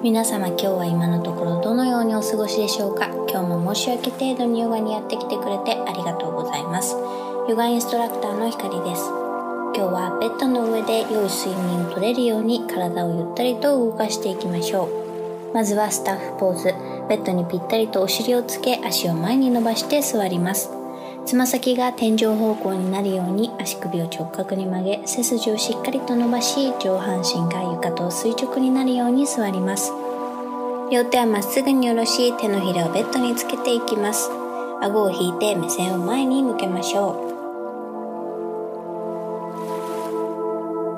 皆様今日は今のところどのようにお過ごしでしょうか？今日も申し訳程度にヨガにやってきてくれてありがとうございます。ヨガインストラクターのひかりです。今日はベッドの上で良い睡眠をとれるように体をゆったりと動かしていきましょう。まずはスタッフポーズ。ベッドにぴったりとお尻をつけ足を前に伸ばして座ります。つま先が天井方向になるように足首を直角に曲げ背筋をしっかりと伸ばし上半身が床と垂直になるように座ります。両手はまっすぐに下ろし手のひらをベッドにつけていきます。顎を引いて目線を前に向けましょ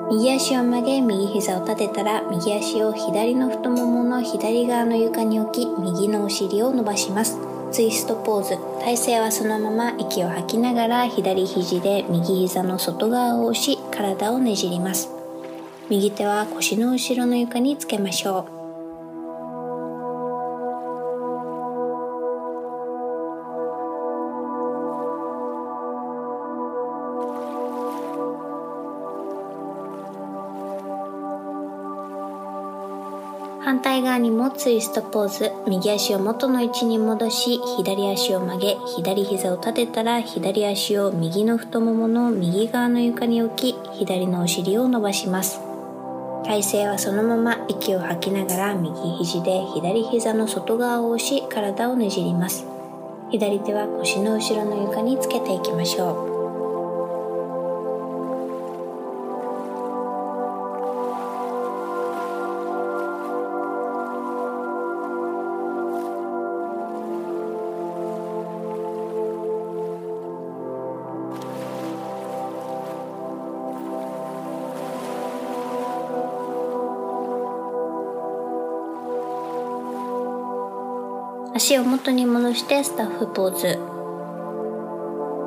う。右足を曲げ右膝を立てたら右足を左の太ももの左側の床に置き右のお尻を伸ばします。ツイストポーズ。体勢はそのまま息を吐きながら左肘で右膝の外側を押し体をねじります。右手は腰の後ろの床につけましょう。反対側にもツイストポーズ右足を元の位置に戻し左足を曲げ左膝を立てたら左足を右の太ももの右側の床に置き左のお尻を伸ばします。体勢はそのまま息を吐きながら右肘で左膝の外側を押し体をねじります。左手は腰の後ろの床につけていきましょう。足を元に戻してスタッフポーズ。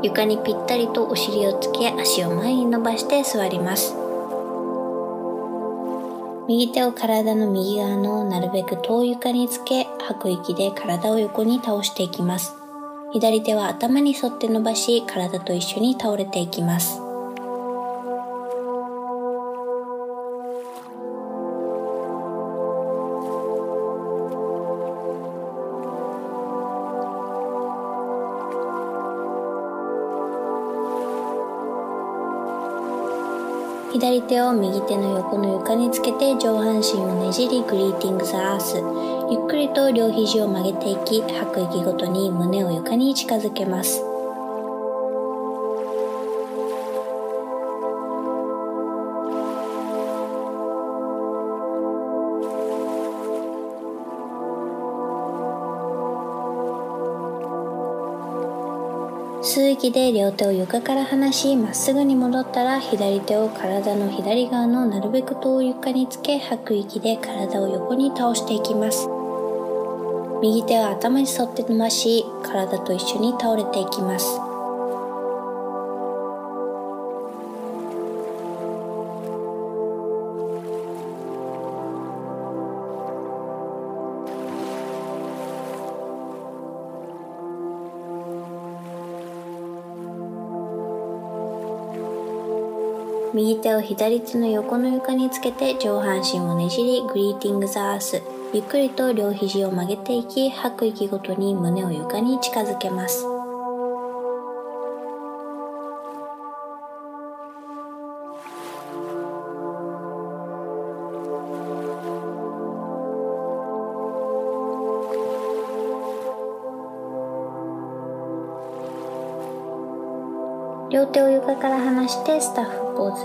床にぴったりとお尻をつけ足を前に伸ばして座ります。右手を体の右側のなるべく遠い床につけ吐く息で体を横に倒していきます。左手は頭に沿って伸ばし体と一緒に倒れていきます。左手を右手の横の床につけて上半身をねじりグリーティングザアースゆっくりと両肘を曲げていき吐く息ごとに胸を床に近づけます。吸う息で両手を床から離しまっすぐに戻ったら左手を体の左側のなるべく遠い床につけ吐く息で体を横に倒していきます。右手は頭に沿って伸ばし体と一緒に倒れていきます。右手を左手の横の床につけて上半身をねじりグリーティングザース。ゆっくりと両肘を曲げていき吐く息ごとに胸を床に近づけます。両手を床から離してスタッフポーズ。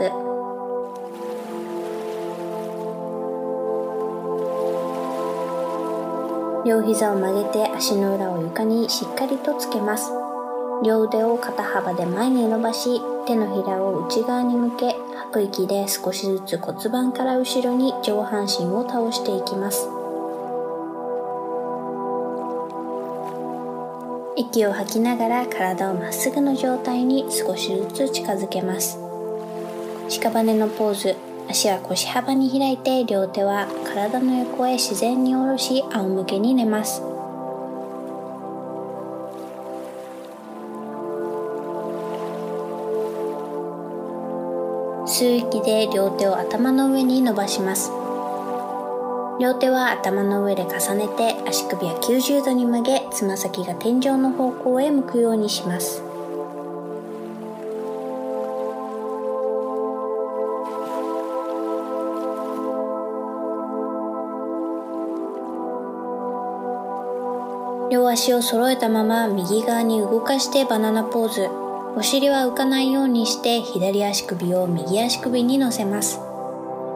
両膝を曲げて足の裏を床にしっかりとつけます。両腕を肩幅で前に伸ばし手のひらを内側に向け吐く息で少しずつ骨盤から後ろに上半身を倒していきます。息を吐きながら体をまっすぐの状態に少しずつ近づけます。屍のポーズ足は腰幅に開いて両手は体の横へ自然に下ろし仰向けに寝ます。吸う息で両手を頭の上に伸ばします。両手は頭の上で重ねて足首は90度に曲げつま先が天井の方向へ向くようにします。両足を揃えたまま右側に動かしてバナナポーズ。お尻は浮かないようにして左足首を右足首に乗せます。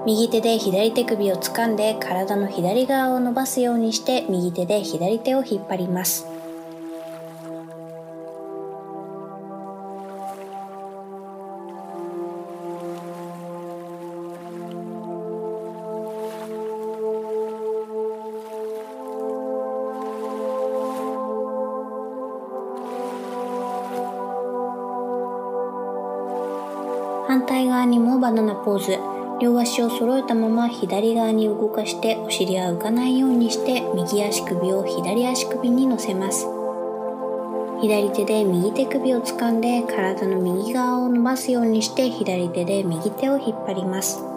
右手で左手首を掴んで体の左側を伸ばすようにして右手で左手を引っ張ります。反対側にもバナナポーズ。両足を揃えたまま左側に動かしてお尻は浮かないようにして右足首を左足首に乗せます。左手で右手首を掴んで体の右側を伸ばすようにして左手で右手を引っ張ります。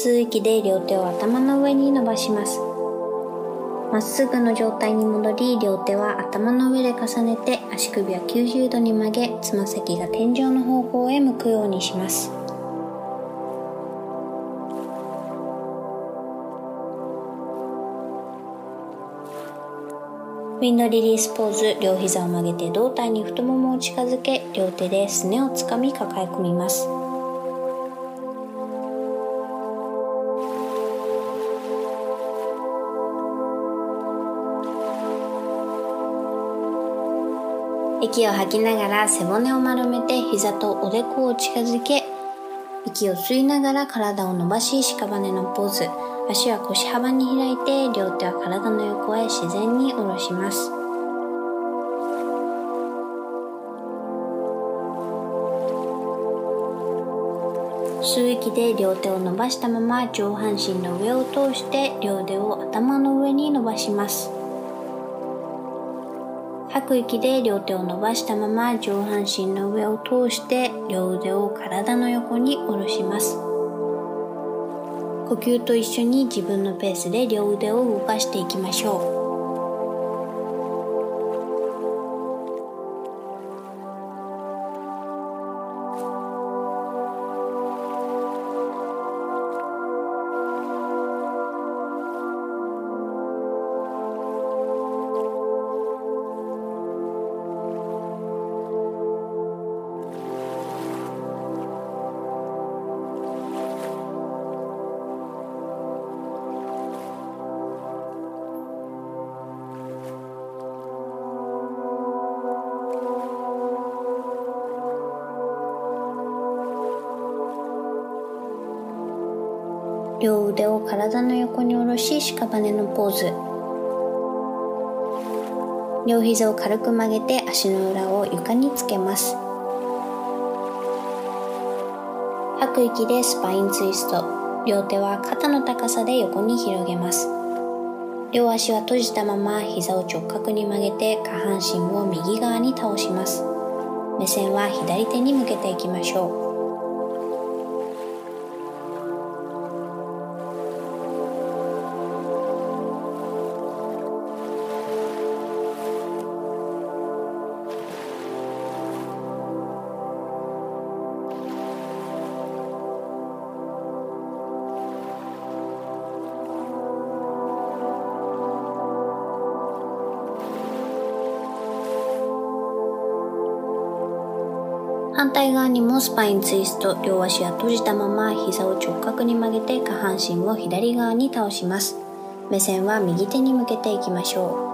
吸う息で両手を頭の上に伸ばします。まっすぐの状態に戻り両手は頭の上で重ねて足首は90度に曲げつま先が天井の方向へ向くようにします。ウィンドリリースポーズ両膝を曲げて胴体に太ももを近づけ両手ですねをつかみ抱え込みます。息を吐きながら背骨を丸めて膝とおでこを近づけ息を吸いながら体を伸ばし屍のポーズ。足は腰幅に開いて両手は体の横へ自然に下ろします。吸う息で両手を伸ばしたまま上半身の上を通して両手を頭の上に伸ばします。吐く息で両手を伸ばしたまま上半身の上を通して両腕を体の横に下ろします。呼吸と一緒に自分のペースで両腕を動かしていきましょう。腕を体の横に下ろし屍のポーズ。両膝を軽く曲げて足の裏を床につけます。吐く息でスパインツイスト。両手は肩の高さで横に広げます。両足は閉じたまま膝を直角に曲げて下半身を右側に倒します。目線は左手に向けていきましょう。反対側にもスパインツイスト両足は閉じたまま膝を直角に曲げて下半身を左側に倒します。目線は右手に向けていきましょう。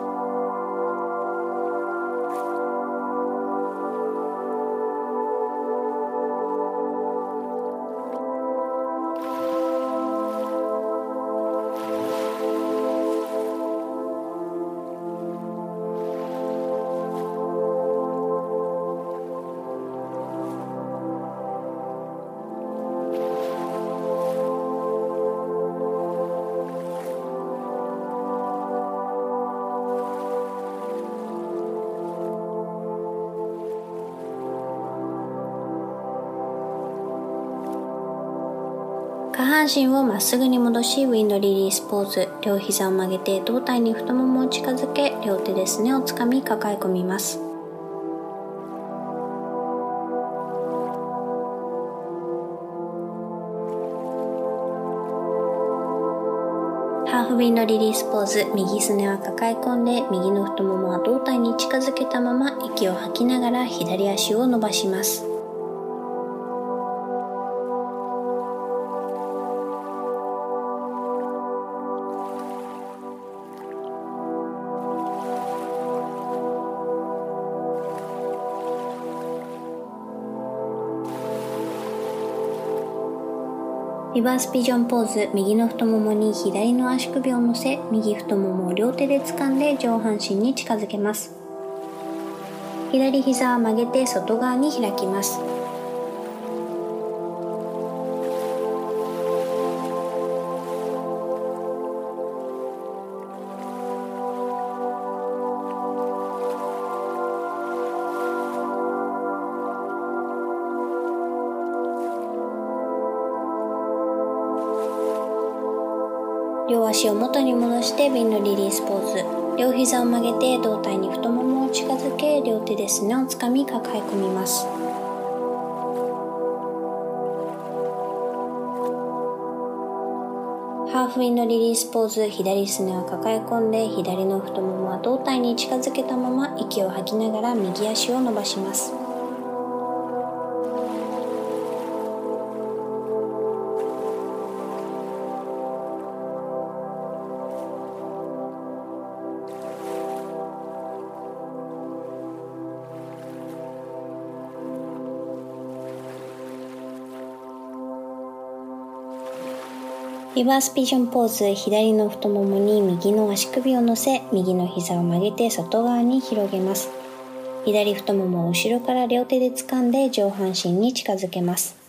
半身をまっすぐに戻し wind release pose 両膝を曲げて胴体に太ももを近づけ両手ですねをつかみ抱え込みます。 half wind release pose 右すねは抱え込んで右の太ももは胴体に近づけたまま息を吐きながら左足を伸ばします。リバースピジョンポーズ右の太ももに左の足首を乗せ右太ももを両手で掴んで上半身に近づけます。左膝は曲げて外側に開きます。足を元に戻してビンのリリースポーズ。両膝を曲げて胴体に太ももを近づけ両手ですねをつかみ抱え込みます。ハーフウィンドリリースポーズ左すねを抱え込んで左の太ももは胴体に近づけたまま息を吐きながら右足を伸ばします。リバースピジョンポーズ左の太ももに右の足首を乗せ右の膝を曲げて外側に広げます。左太ももを後ろから両手で掴んで上半身に近づけます。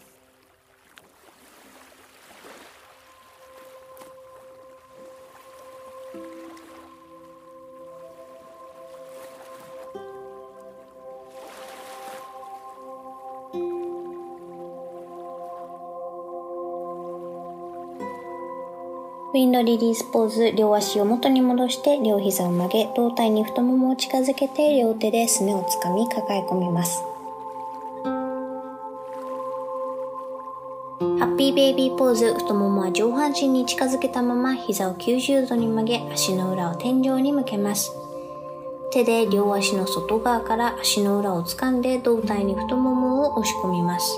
ウィンドリリースポーズ両足を元に戻して両膝を曲げ胴体に太ももを近づけて両手ですねをつかみ抱え込みます。ハッピーベイビーポーズ太ももは上半身に近づけたまま膝を90度に曲げ足の裏を天井に向けます。手で両足の外側から足の裏を掴んで胴体に太ももを押し込みます。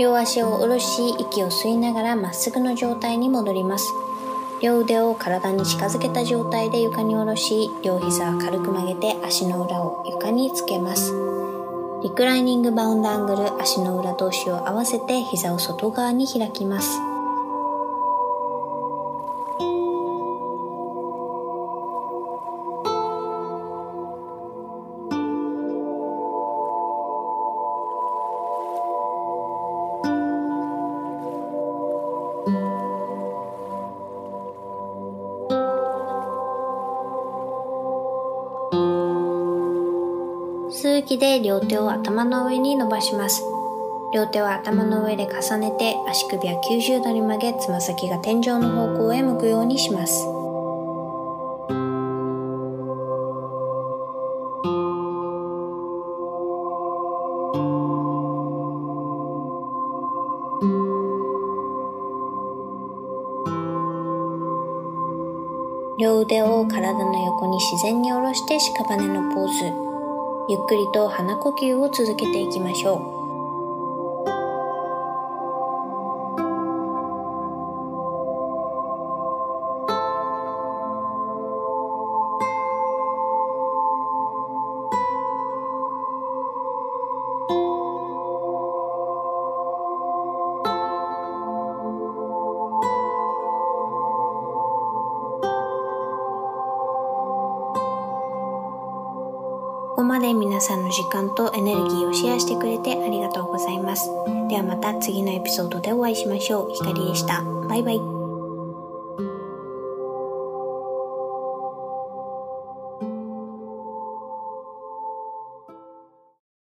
両足を下ろし息を吸いながらまっすぐの状態に戻ります。両腕を体に近づけた状態で床に下ろし両膝を軽く曲げて足の裏を床につけます。リクライニングバウンドアングル足の裏同士を合わせて膝を外側に開きます。息で両手を頭の上に伸ばします。両手は頭の上で重ねて足首は90度に曲げつま先が天井の方向へ向くようにします。両腕を体の横に自然に下ろして屍のポーズ。ゆっくりと鼻呼吸を続けていきましょう。で皆さんの時間とエネルギーをシェアしてくれてありがとうございます。ではまた次のエピソードでお会いしましょう。ひかりでした。バイバイ。